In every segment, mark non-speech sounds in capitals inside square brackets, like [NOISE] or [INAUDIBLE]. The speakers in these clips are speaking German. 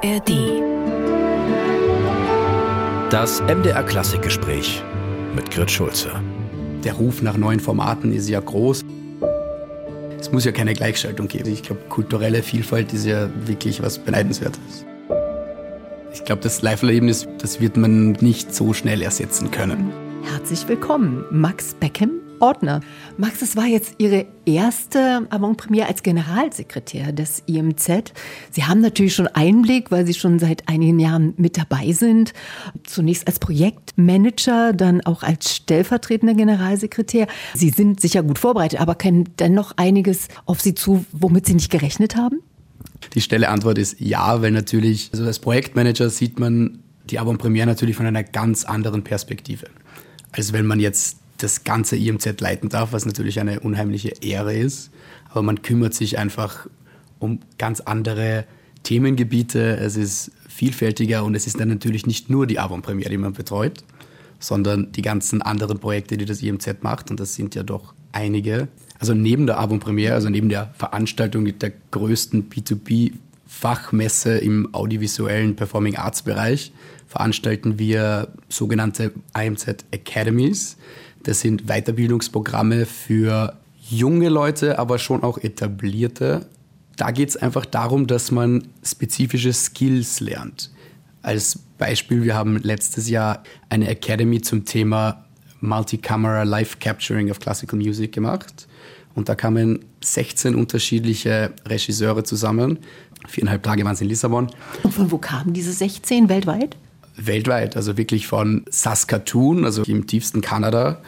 ARD. Das MDR Klassikgespräch mit Grit Schulze. Der Ruf nach neuen Formaten ist ja groß. Es muss ja keine Gleichschaltung geben. Ich glaube, kulturelle Vielfalt ist ja wirklich was Beneidenswertes. Ich glaube, das Live-Erlebnis, das wird man nicht so schnell ersetzen können. Herzlich willkommen, Max Beckham Ordner. Max, es war jetzt Ihre erste Avantpremiere als Generalsekretär des IMZ. Sie haben natürlich schon Einblick, weil Sie schon seit einigen Jahren mit dabei sind. Zunächst als Projektmanager, dann auch als stellvertretender Generalsekretär. Sie sind sicher gut vorbereitet, aber kennen dennoch einiges auf Sie zu, womit Sie nicht gerechnet haben? Die schnelle Antwort ist ja, weil natürlich, also als Projektmanager sieht man die Avantpremiere natürlich von einer ganz anderen Perspektive. Als wenn man jetzt das ganze IMZ leiten darf, was natürlich eine unheimliche Ehre ist. Aber man kümmert sich einfach um ganz andere Themengebiete. Es ist vielfältiger und es ist dann natürlich nicht nur die Avon-Premiere, die man betreut, sondern die ganzen anderen Projekte, die das IMZ macht. Und das sind ja doch einige. Also neben der Avon-Premiere, also neben der Veranstaltung der größten B2B-Fachmesse im audiovisuellen Performing Arts Bereich, veranstalten wir sogenannte IMZ Academies. Das sind Weiterbildungsprogramme für junge Leute, aber schon auch etablierte. Da geht es einfach darum, dass man spezifische Skills lernt. Als Beispiel, wir haben letztes Jahr eine Academy zum Thema Multicamera Live Capturing of Classical Music gemacht. Und da kamen 16 unterschiedliche Regisseure zusammen. Viereinhalb Tage waren es in Lissabon. Und von wo kamen diese 16 weltweit? Weltweit, also wirklich von Saskatoon, also im tiefsten Kanada,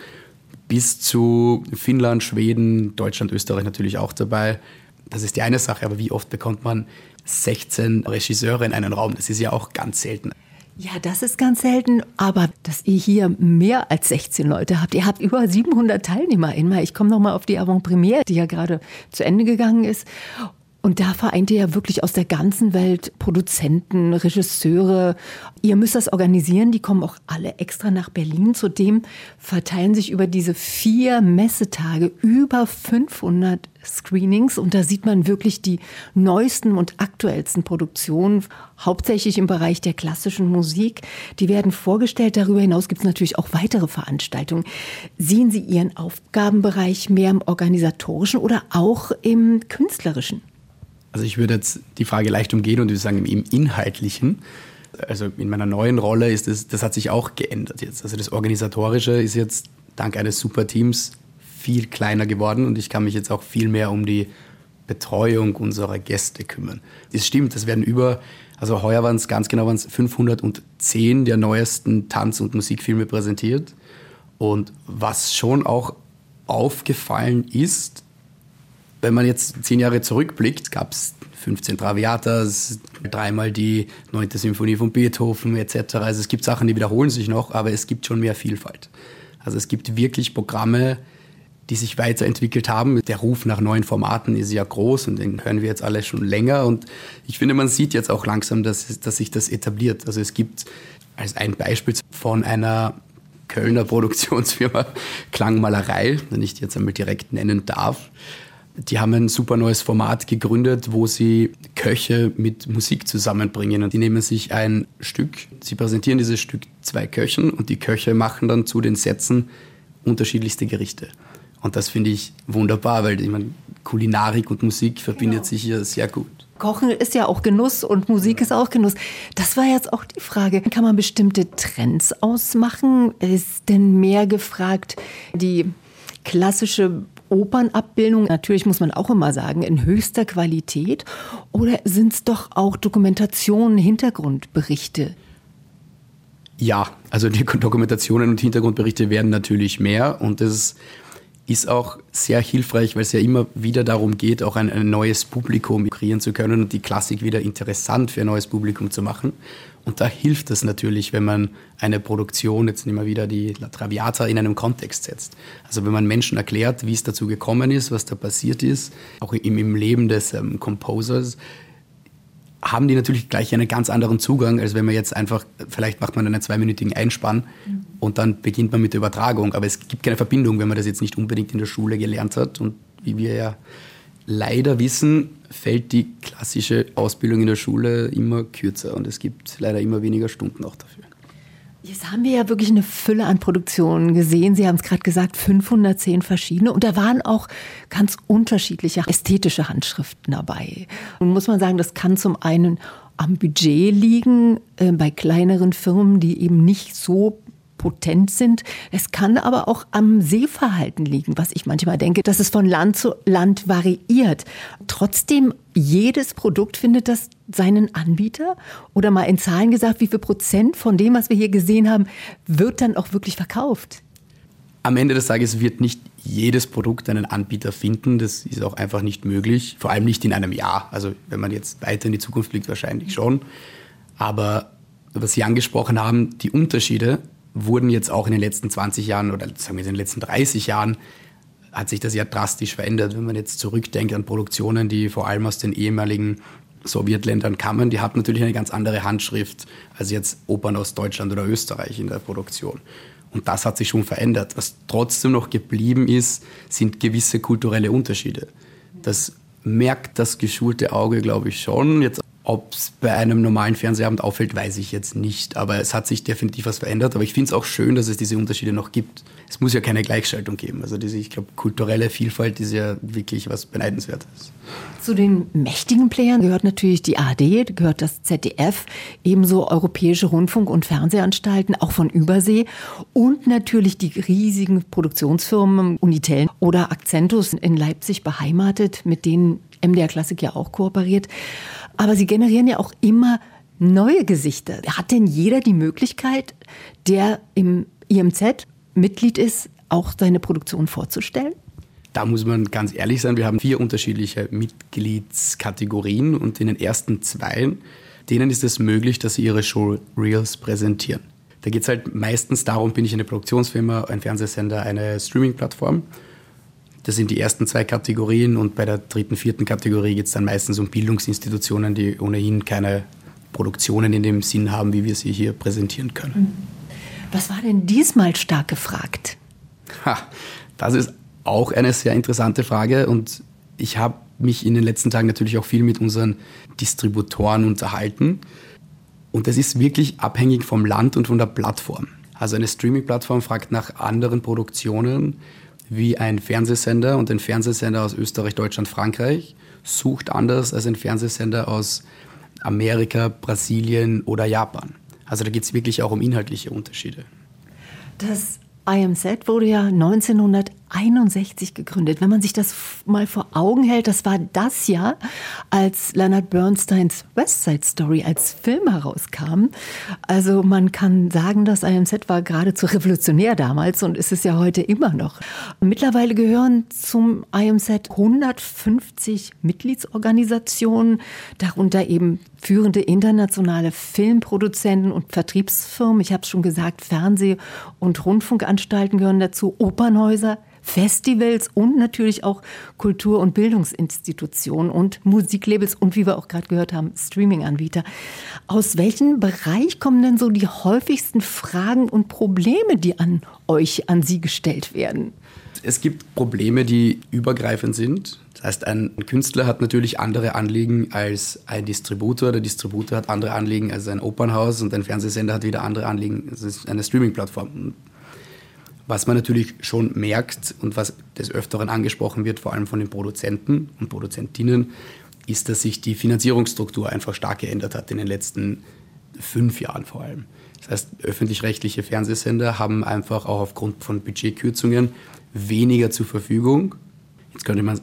bis zu Finnland, Schweden, Deutschland, Österreich natürlich auch dabei. Das ist die eine Sache, aber wie oft bekommt man 16 Regisseure in einen Raum? Das ist ja auch ganz selten. Ja, das ist ganz selten, aber dass ihr hier mehr als 16 Leute habt, ihr habt über 700 Teilnehmer immer. Ich komme nochmal auf die Avant-Premiere, die ja gerade zu Ende gegangen ist. Und da vereint ihr ja wirklich aus der ganzen Welt Produzenten, Regisseure. Ihr müsst das organisieren. Die kommen auch alle extra nach Berlin. Zudem verteilen sich über diese vier Messetage über 500 Screenings. Und da sieht man wirklich die neuesten und aktuellsten Produktionen, hauptsächlich im Bereich der klassischen Musik. Die werden vorgestellt. Darüber hinaus gibt es natürlich auch weitere Veranstaltungen. Sehen Sie Ihren Aufgabenbereich mehr im organisatorischen oder auch im künstlerischen? Also ich würde jetzt die Frage leicht umgehen und würde sagen im Inhaltlichen. Also in meiner neuen Rolle ist das, das hat sich auch geändert jetzt. Also das Organisatorische ist jetzt dank eines super Teams viel kleiner geworden und ich kann mich jetzt auch viel mehr um die Betreuung unserer Gäste kümmern. Es stimmt, es werden über, also heuer waren es ganz genau waren es 510 der neuesten Tanz- und Musikfilme präsentiert. Und was schon auch aufgefallen ist, wenn man jetzt zehn Jahre zurückblickt, gab es 15 Traviatas, dreimal die 9. Symphonie von Beethoven etc. Also es gibt Sachen, die wiederholen sich noch, aber es gibt schon mehr Vielfalt. Also es gibt wirklich Programme, die sich weiterentwickelt haben. Der Ruf nach neuen Formaten ist ja groß und den hören wir jetzt alle schon länger. Und ich finde, man sieht jetzt auch langsam, dass, dass sich das etabliert. Also es gibt als ein Beispiel von einer Kölner Produktionsfirma [LAUGHS] Klangmalerei, wenn ich die jetzt einmal direkt nennen darf, die haben ein super neues Format gegründet, wo sie Köche mit Musik zusammenbringen. Und die nehmen sich ein Stück, sie präsentieren dieses Stück zwei Köchen und die Köche machen dann zu den Sätzen unterschiedlichste Gerichte. Und das finde ich wunderbar, weil ich meine, Kulinarik und Musik verbindet genau. sich hier sehr gut. Kochen ist ja auch Genuss und Musik ist auch Genuss. Das war jetzt auch die Frage. Kann man bestimmte Trends ausmachen? Ist denn mehr gefragt, die klassische Opernabbildung, natürlich muss man auch immer sagen, in höchster Qualität? Oder sind es doch auch Dokumentationen, Hintergrundberichte? Ja, also die Dokumentationen und Hintergrundberichte werden natürlich mehr und das ist auch sehr hilfreich, weil es ja immer wieder darum geht, auch ein, ein neues Publikum kreieren zu können und die Klassik wieder interessant für ein neues Publikum zu machen. Und da hilft es natürlich, wenn man eine Produktion, jetzt nehmen wir wieder die La Traviata, in einem Kontext setzt. Also wenn man Menschen erklärt, wie es dazu gekommen ist, was da passiert ist, auch im, im Leben des ähm, Composers, haben die natürlich gleich einen ganz anderen Zugang, als wenn man jetzt einfach, vielleicht macht man einen zweiminütigen Einspann mhm. und dann beginnt man mit der Übertragung. Aber es gibt keine Verbindung, wenn man das jetzt nicht unbedingt in der Schule gelernt hat und wie wir ja leider wissen, fällt die klassische Ausbildung in der Schule immer kürzer und es gibt leider immer weniger Stunden auch dafür. Jetzt haben wir ja wirklich eine Fülle an Produktionen gesehen. Sie haben es gerade gesagt, 510 verschiedene. Und da waren auch ganz unterschiedliche ästhetische Handschriften dabei. Und muss man sagen, das kann zum einen am Budget liegen, äh, bei kleineren Firmen, die eben nicht so potent sind. Es kann aber auch am Sehverhalten liegen, was ich manchmal denke, dass es von Land zu Land variiert. Trotzdem, jedes Produkt findet das seinen Anbieter? Oder mal in Zahlen gesagt, wie viel Prozent von dem, was wir hier gesehen haben, wird dann auch wirklich verkauft? Am Ende des Tages wird nicht jedes Produkt einen Anbieter finden. Das ist auch einfach nicht möglich. Vor allem nicht in einem Jahr. Also wenn man jetzt weiter in die Zukunft blickt, wahrscheinlich schon. Aber was Sie angesprochen haben, die Unterschiede wurden jetzt auch in den letzten 20 Jahren oder sagen wir in den letzten 30 Jahren hat sich das ja drastisch verändert. Wenn man jetzt zurückdenkt an Produktionen, die vor allem aus den ehemaligen Sowjetländern kamen, die hatten natürlich eine ganz andere Handschrift als jetzt Opern aus Deutschland oder Österreich in der Produktion. Und das hat sich schon verändert. Was trotzdem noch geblieben ist, sind gewisse kulturelle Unterschiede. Das merkt das geschulte Auge, glaube ich, schon. Jetzt ob es bei einem normalen Fernsehabend auffällt, weiß ich jetzt nicht. Aber es hat sich definitiv was verändert. Aber ich finde es auch schön, dass es diese Unterschiede noch gibt. Es muss ja keine Gleichschaltung geben. Also diese, ich glaube, kulturelle Vielfalt ist ja wirklich was Beneidenswertes. Zu den mächtigen Playern gehört natürlich die ARD, gehört das ZDF, ebenso europäische Rundfunk- und Fernsehanstalten, auch von Übersee und natürlich die riesigen Produktionsfirmen Unitel oder Accentus in Leipzig beheimatet, mit denen MDR Klassik ja auch kooperiert. Aber sie generieren ja auch immer neue Gesichter. Hat denn jeder die Möglichkeit, der im IMZ Mitglied ist, auch seine Produktion vorzustellen? Da muss man ganz ehrlich sein, wir haben vier unterschiedliche Mitgliedskategorien und in den ersten zwei, denen ist es möglich, dass sie ihre Show Reels präsentieren. Da geht es halt meistens darum, bin ich eine Produktionsfirma, ein Fernsehsender, eine Streaming-Plattform das sind die ersten zwei Kategorien und bei der dritten, vierten Kategorie geht es dann meistens um Bildungsinstitutionen, die ohnehin keine Produktionen in dem Sinn haben, wie wir sie hier präsentieren können. Mhm. Was war denn diesmal stark gefragt? Ha, das ist auch eine sehr interessante Frage und ich habe mich in den letzten Tagen natürlich auch viel mit unseren Distributoren unterhalten. Und das ist wirklich abhängig vom Land und von der Plattform. Also eine Streaming-Plattform fragt nach anderen Produktionen wie ein Fernsehsender und ein Fernsehsender aus Österreich, Deutschland, Frankreich sucht anders als ein Fernsehsender aus Amerika, Brasilien oder Japan. Also da geht es wirklich auch um inhaltliche Unterschiede. Das IMZ wurde ja 1961 gegründet. Wenn man sich das mal vor Augen hält, das war das Jahr, als Leonard Bernsteins West Side Story als Film herauskam. Also man kann sagen, das IMZ war geradezu revolutionär damals und ist es ja heute immer noch. Mittlerweile gehören zum IMZ 150 Mitgliedsorganisationen, darunter eben führende internationale Filmproduzenten und Vertriebsfirmen. Ich habe es schon gesagt, Fernseh- und Rundfunkanstalten gehören dazu, Opernhäuser, Festivals und natürlich auch Kultur- und Bildungsinstitutionen und Musiklabels und wie wir auch gerade gehört haben, Streaming-Anbieter. Aus welchem Bereich kommen denn so die häufigsten Fragen und Probleme, die an euch, an Sie gestellt werden? Es gibt Probleme, die übergreifend sind. Das heißt, ein Künstler hat natürlich andere Anliegen als ein Distributor. Der Distributor hat andere Anliegen als ein Opernhaus und ein Fernsehsender hat wieder andere Anliegen. Ist eine Streaming-Plattform. Was man natürlich schon merkt und was des Öfteren angesprochen wird, vor allem von den Produzenten und Produzentinnen, ist, dass sich die Finanzierungsstruktur einfach stark geändert hat in den letzten fünf Jahren vor allem. Das heißt, öffentlich-rechtliche Fernsehsender haben einfach auch aufgrund von Budgetkürzungen weniger zur Verfügung. Jetzt könnte man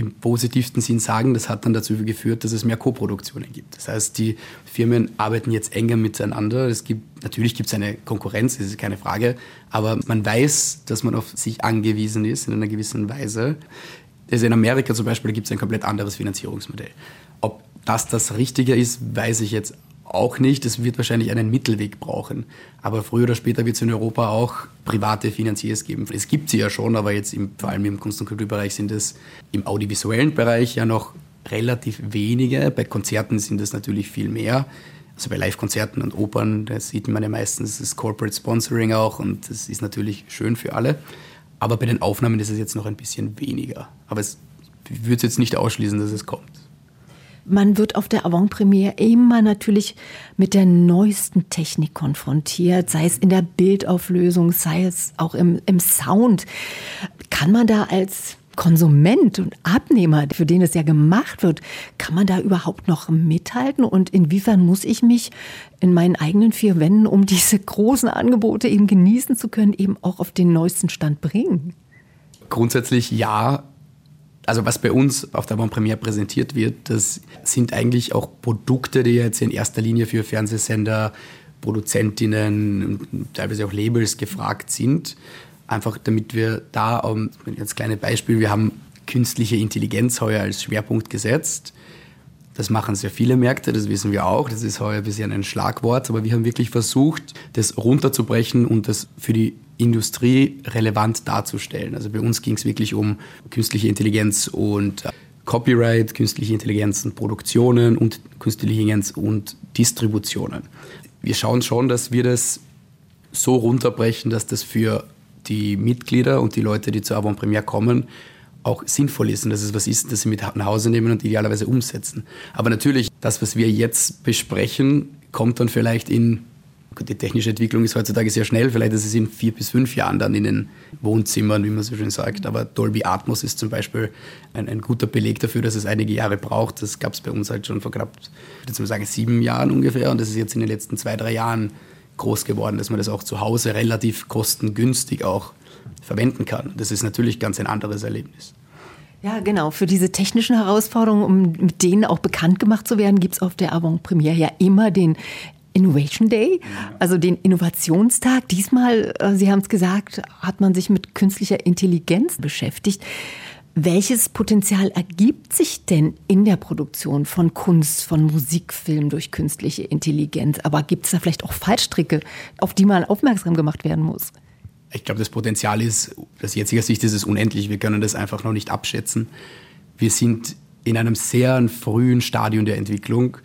im positivsten Sinn sagen, das hat dann dazu geführt, dass es mehr Koproduktionen gibt. Das heißt, die Firmen arbeiten jetzt enger miteinander. Es gibt, natürlich gibt es eine Konkurrenz, das ist keine Frage, aber man weiß, dass man auf sich angewiesen ist in einer gewissen Weise. Also in Amerika zum Beispiel gibt es ein komplett anderes Finanzierungsmodell. Ob das das Richtige ist, weiß ich jetzt auch nicht. Es wird wahrscheinlich einen Mittelweg brauchen. Aber früher oder später wird es in Europa auch private Finanziers geben. Es gibt sie ja schon, aber jetzt im, vor allem im Kunst- und Kulturbereich sind es im audiovisuellen Bereich ja noch relativ wenige. Bei Konzerten sind es natürlich viel mehr. Also bei Live-Konzerten und Opern, da sieht man ja meistens das Corporate Sponsoring auch und das ist natürlich schön für alle. Aber bei den Aufnahmen ist es jetzt noch ein bisschen weniger. Aber es würde jetzt nicht ausschließen, dass es kommt. Man wird auf der Avant-Premiere immer natürlich mit der neuesten Technik konfrontiert, sei es in der Bildauflösung, sei es auch im, im Sound. Kann man da als Konsument und Abnehmer, für den es ja gemacht wird, kann man da überhaupt noch mithalten? Und inwiefern muss ich mich in meinen eigenen vier Wänden, um diese großen Angebote eben genießen zu können, eben auch auf den neuesten Stand bringen? Grundsätzlich ja. Also was bei uns auf der Premiere präsentiert wird, das sind eigentlich auch Produkte, die jetzt in erster Linie für Fernsehsender, Produzentinnen, teilweise auch Labels gefragt sind. Einfach damit wir da, um, jetzt kleine Beispiel, wir haben künstliche Intelligenz heuer als Schwerpunkt gesetzt. Das machen sehr viele Märkte, das wissen wir auch. Das ist heuer ein bisschen ein Schlagwort, aber wir haben wirklich versucht, das runterzubrechen und das für die Industrie relevant darzustellen. Also bei uns ging es wirklich um künstliche Intelligenz und äh, Copyright, künstliche Intelligenz und Produktionen und künstliche Intelligenz und Distributionen. Wir schauen schon, dass wir das so runterbrechen, dass das für die Mitglieder und die Leute, die zur Avant-Premiere kommen, auch sinnvoll ist und dass es was ist, das sie mit nach Hause nehmen und idealerweise umsetzen. Aber natürlich, das, was wir jetzt besprechen, kommt dann vielleicht in, die technische Entwicklung ist heutzutage sehr schnell, vielleicht ist es in vier bis fünf Jahren dann in den Wohnzimmern, wie man so schön sagt. Aber Dolby Atmos ist zum Beispiel ein, ein guter Beleg dafür, dass es einige Jahre braucht. Das gab es bei uns halt schon vor knapp, ich würde sagen, sieben Jahren ungefähr und das ist jetzt in den letzten zwei, drei Jahren groß geworden, dass man das auch zu Hause relativ kostengünstig auch verwenden kann. Das ist natürlich ganz ein anderes Erlebnis. Ja, genau. Für diese technischen Herausforderungen, um mit denen auch bekannt gemacht zu werden, gibt es auf der Avant-Premiere ja immer den Innovation Day, also den Innovationstag. Diesmal, äh, Sie haben es gesagt, hat man sich mit künstlicher Intelligenz beschäftigt. Welches Potenzial ergibt sich denn in der Produktion von Kunst, von Musikfilmen durch künstliche Intelligenz? Aber gibt es da vielleicht auch Fallstricke, auf die man aufmerksam gemacht werden muss? Ich glaube, das Potenzial ist, aus jetziger Sicht ist es unendlich. Wir können das einfach noch nicht abschätzen. Wir sind in einem sehr frühen Stadium der Entwicklung.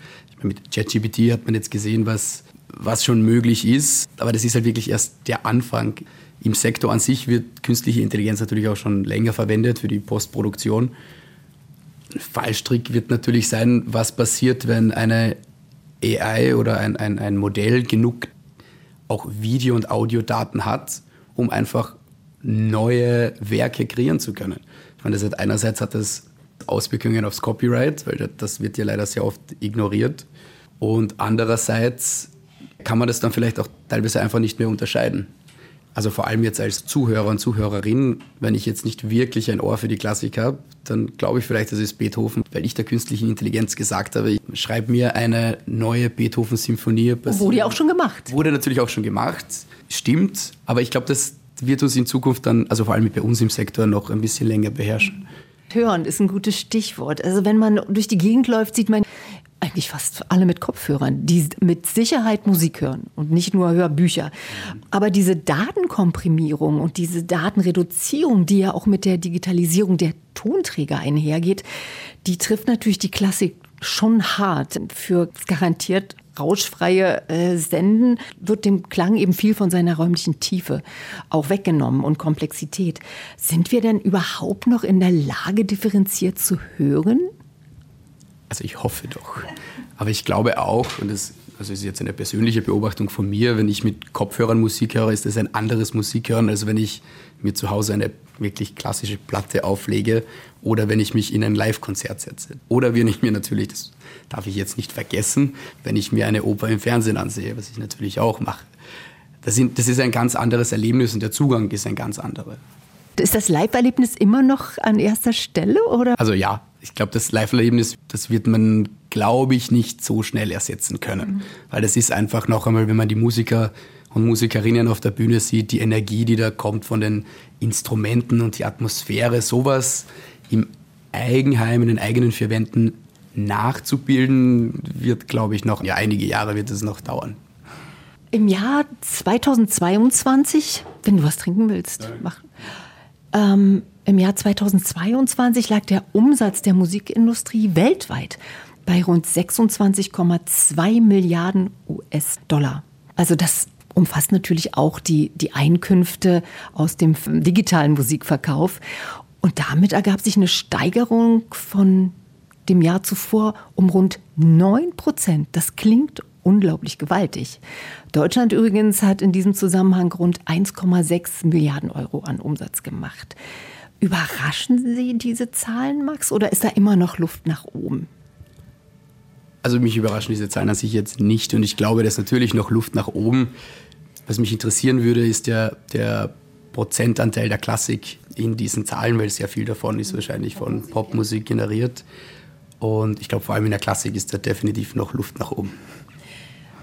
Mit ChatGPT hat man jetzt gesehen, was, was schon möglich ist. Aber das ist halt wirklich erst der Anfang. Im Sektor an sich wird künstliche Intelligenz natürlich auch schon länger verwendet für die Postproduktion. Fallstrick wird natürlich sein, was passiert, wenn eine AI oder ein, ein, ein Modell genug auch Video- und Audiodaten hat, um einfach neue Werke kreieren zu können. Ich meine, das hat einerseits hat das Auswirkungen aufs Copyright, weil das wird ja leider sehr oft ignoriert. Und andererseits kann man das dann vielleicht auch teilweise einfach nicht mehr unterscheiden. Also vor allem jetzt als Zuhörer und Zuhörerin, wenn ich jetzt nicht wirklich ein Ohr für die Klassik habe, dann glaube ich vielleicht, das ist Beethoven, weil ich der künstlichen Intelligenz gesagt habe, ich schreibe mir eine neue Beethoven-Symphonie. Wurde ja auch schon gemacht. Wurde natürlich auch schon gemacht, stimmt, aber ich glaube, das wird uns in Zukunft dann, also vor allem bei uns im Sektor, noch ein bisschen länger beherrschen. Hören ist ein gutes Stichwort. Also wenn man durch die Gegend läuft, sieht man eigentlich fast alle mit Kopfhörern, die mit Sicherheit Musik hören und nicht nur Hörbücher. Aber diese Datenkomprimierung und diese Datenreduzierung, die ja auch mit der Digitalisierung der Tonträger einhergeht, die trifft natürlich die Klassik schon hart. Für garantiert rauschfreie äh, Senden wird dem Klang eben viel von seiner räumlichen Tiefe auch weggenommen und Komplexität. Sind wir denn überhaupt noch in der Lage, differenziert zu hören? Also ich hoffe doch. Aber ich glaube auch, und das also ist jetzt eine persönliche Beobachtung von mir, wenn ich mit Kopfhörern Musik höre, ist das ein anderes Musikhören, als wenn ich mir zu Hause eine wirklich klassische Platte auflege oder wenn ich mich in ein Live-Konzert setze. Oder wenn ich mir natürlich, das darf ich jetzt nicht vergessen, wenn ich mir eine Oper im Fernsehen ansehe, was ich natürlich auch mache. Das, sind, das ist ein ganz anderes Erlebnis und der Zugang ist ein ganz anderer. Ist das Live-Erlebnis immer noch an erster Stelle? Oder? Also ja, ich glaube, das Live-Erlebnis, das wird man, glaube ich, nicht so schnell ersetzen können. Mhm. Weil das ist einfach noch einmal, wenn man die Musiker und Musikerinnen auf der Bühne sieht, die Energie, die da kommt von den Instrumenten und die Atmosphäre, sowas im Eigenheim, in den eigenen vier Wänden nachzubilden, wird, glaube ich, noch ja, einige Jahre wird es noch dauern. Im Jahr 2022, wenn du was trinken willst, mach. Ähm, Im Jahr 2022 lag der Umsatz der Musikindustrie weltweit bei rund 26,2 Milliarden US-Dollar. Also das umfasst natürlich auch die, die Einkünfte aus dem digitalen Musikverkauf. Und damit ergab sich eine Steigerung von dem Jahr zuvor um rund 9 Prozent. Das klingt unglaublich gewaltig. Deutschland übrigens hat in diesem Zusammenhang rund 1,6 Milliarden Euro an Umsatz gemacht. Überraschen Sie diese Zahlen, Max, oder ist da immer noch Luft nach oben? Also mich überraschen diese Zahlen an sich jetzt nicht und ich glaube, da ist natürlich noch Luft nach oben. Was mich interessieren würde, ist der, der Prozentanteil der Klassik in diesen Zahlen, weil sehr viel davon ist wahrscheinlich von Popmusik generiert. Und ich glaube, vor allem in der Klassik ist da definitiv noch Luft nach oben.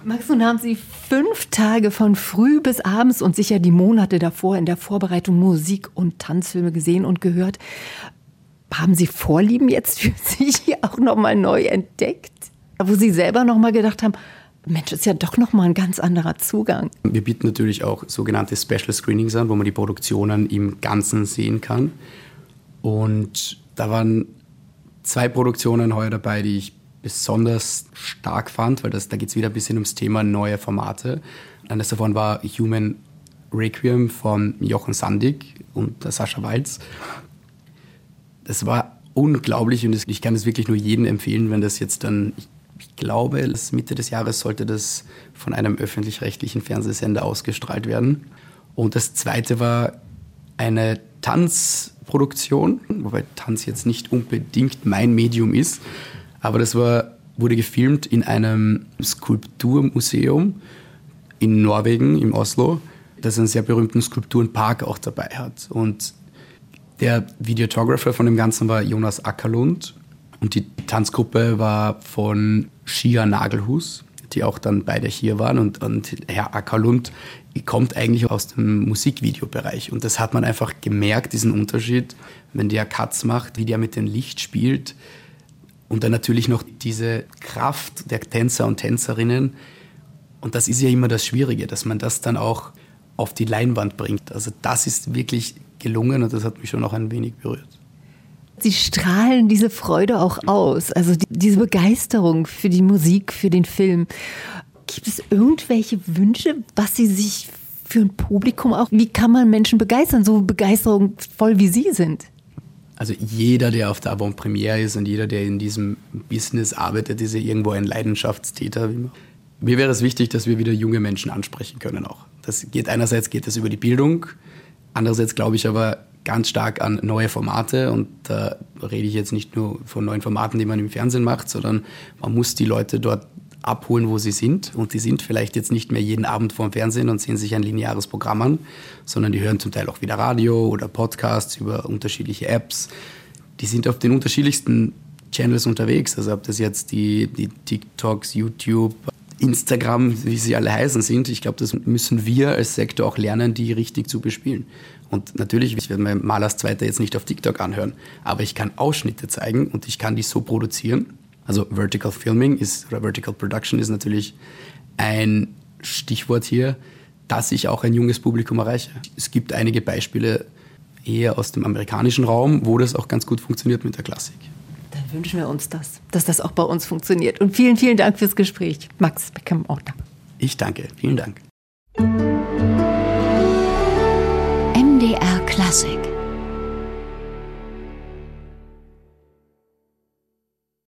Max, nun haben Sie fünf Tage von früh bis abends und sicher die Monate davor in der Vorbereitung Musik und Tanzfilme gesehen und gehört. Haben Sie Vorlieben jetzt für [LAUGHS] sich auch nochmal neu entdeckt? Wo Sie selber nochmal gedacht haben, Mensch, ist ja doch nochmal ein ganz anderer Zugang. Wir bieten natürlich auch sogenannte Special Screenings an, wo man die Produktionen im Ganzen sehen kann. Und da waren zwei Produktionen heuer dabei, die ich besonders stark fand, weil das, da geht es wieder ein bisschen ums Thema neue Formate. Eines davon war Human Requiem von Jochen Sandig und Sascha Walz. Das war unglaublich und ich kann es wirklich nur jedem empfehlen, wenn das jetzt dann, ich glaube, Mitte des Jahres sollte das von einem öffentlich-rechtlichen Fernsehsender ausgestrahlt werden. Und das zweite war eine Tanzproduktion, wobei Tanz jetzt nicht unbedingt mein Medium ist, aber das war, wurde gefilmt in einem Skulpturmuseum in Norwegen, im Oslo, das einen sehr berühmten Skulpturenpark auch dabei hat. Und der Videographer von dem Ganzen war Jonas Ackerlund und die Tanzgruppe war von Shia Nagelhus, die auch dann beide hier waren. Und, und Herr Ackerlund kommt eigentlich aus dem Musikvideobereich. Und das hat man einfach gemerkt, diesen Unterschied, wenn der Cuts macht, wie der mit dem Licht spielt und dann natürlich noch diese Kraft der Tänzer und Tänzerinnen. Und das ist ja immer das Schwierige, dass man das dann auch auf die Leinwand bringt. Also das ist wirklich gelungen und das hat mich schon auch ein wenig berührt. Sie strahlen diese Freude auch aus, also die, diese Begeisterung für die Musik, für den Film. Gibt es irgendwelche Wünsche, was Sie sich für ein Publikum auch, wie kann man Menschen begeistern, so begeisterungsvoll wie Sie sind? Also jeder, der auf der Avant-Premiere ist und jeder, der in diesem Business arbeitet, ist ja irgendwo ein Leidenschaftstäter. Mir wäre es wichtig, dass wir wieder junge Menschen ansprechen können auch. Das geht einerseits geht das über die Bildung, andererseits glaube ich aber ganz stark an neue Formate und da rede ich jetzt nicht nur von neuen Formaten, die man im Fernsehen macht, sondern man muss die Leute dort abholen, wo sie sind. Und die sind vielleicht jetzt nicht mehr jeden Abend vorm Fernsehen und sehen sich ein lineares Programm an, sondern die hören zum Teil auch wieder Radio oder Podcasts über unterschiedliche Apps. Die sind auf den unterschiedlichsten Channels unterwegs. Also ob das jetzt die, die TikToks, YouTube, Instagram, wie sie alle heißen sind. Ich glaube, das müssen wir als Sektor auch lernen, die richtig zu bespielen. Und natürlich, ich werde mein Malers Zweiter jetzt nicht auf TikTok anhören, aber ich kann Ausschnitte zeigen und ich kann die so produzieren, also Vertical Filming ist, oder Vertical Production ist natürlich ein Stichwort hier, dass ich auch ein junges Publikum erreiche. Es gibt einige Beispiele eher aus dem amerikanischen Raum, wo das auch ganz gut funktioniert mit der Klassik. Dann wünschen wir uns das, dass das auch bei uns funktioniert. Und vielen, vielen Dank fürs Gespräch. Max Beckham-Ortner. Ich danke. Vielen Dank. MDR Klassik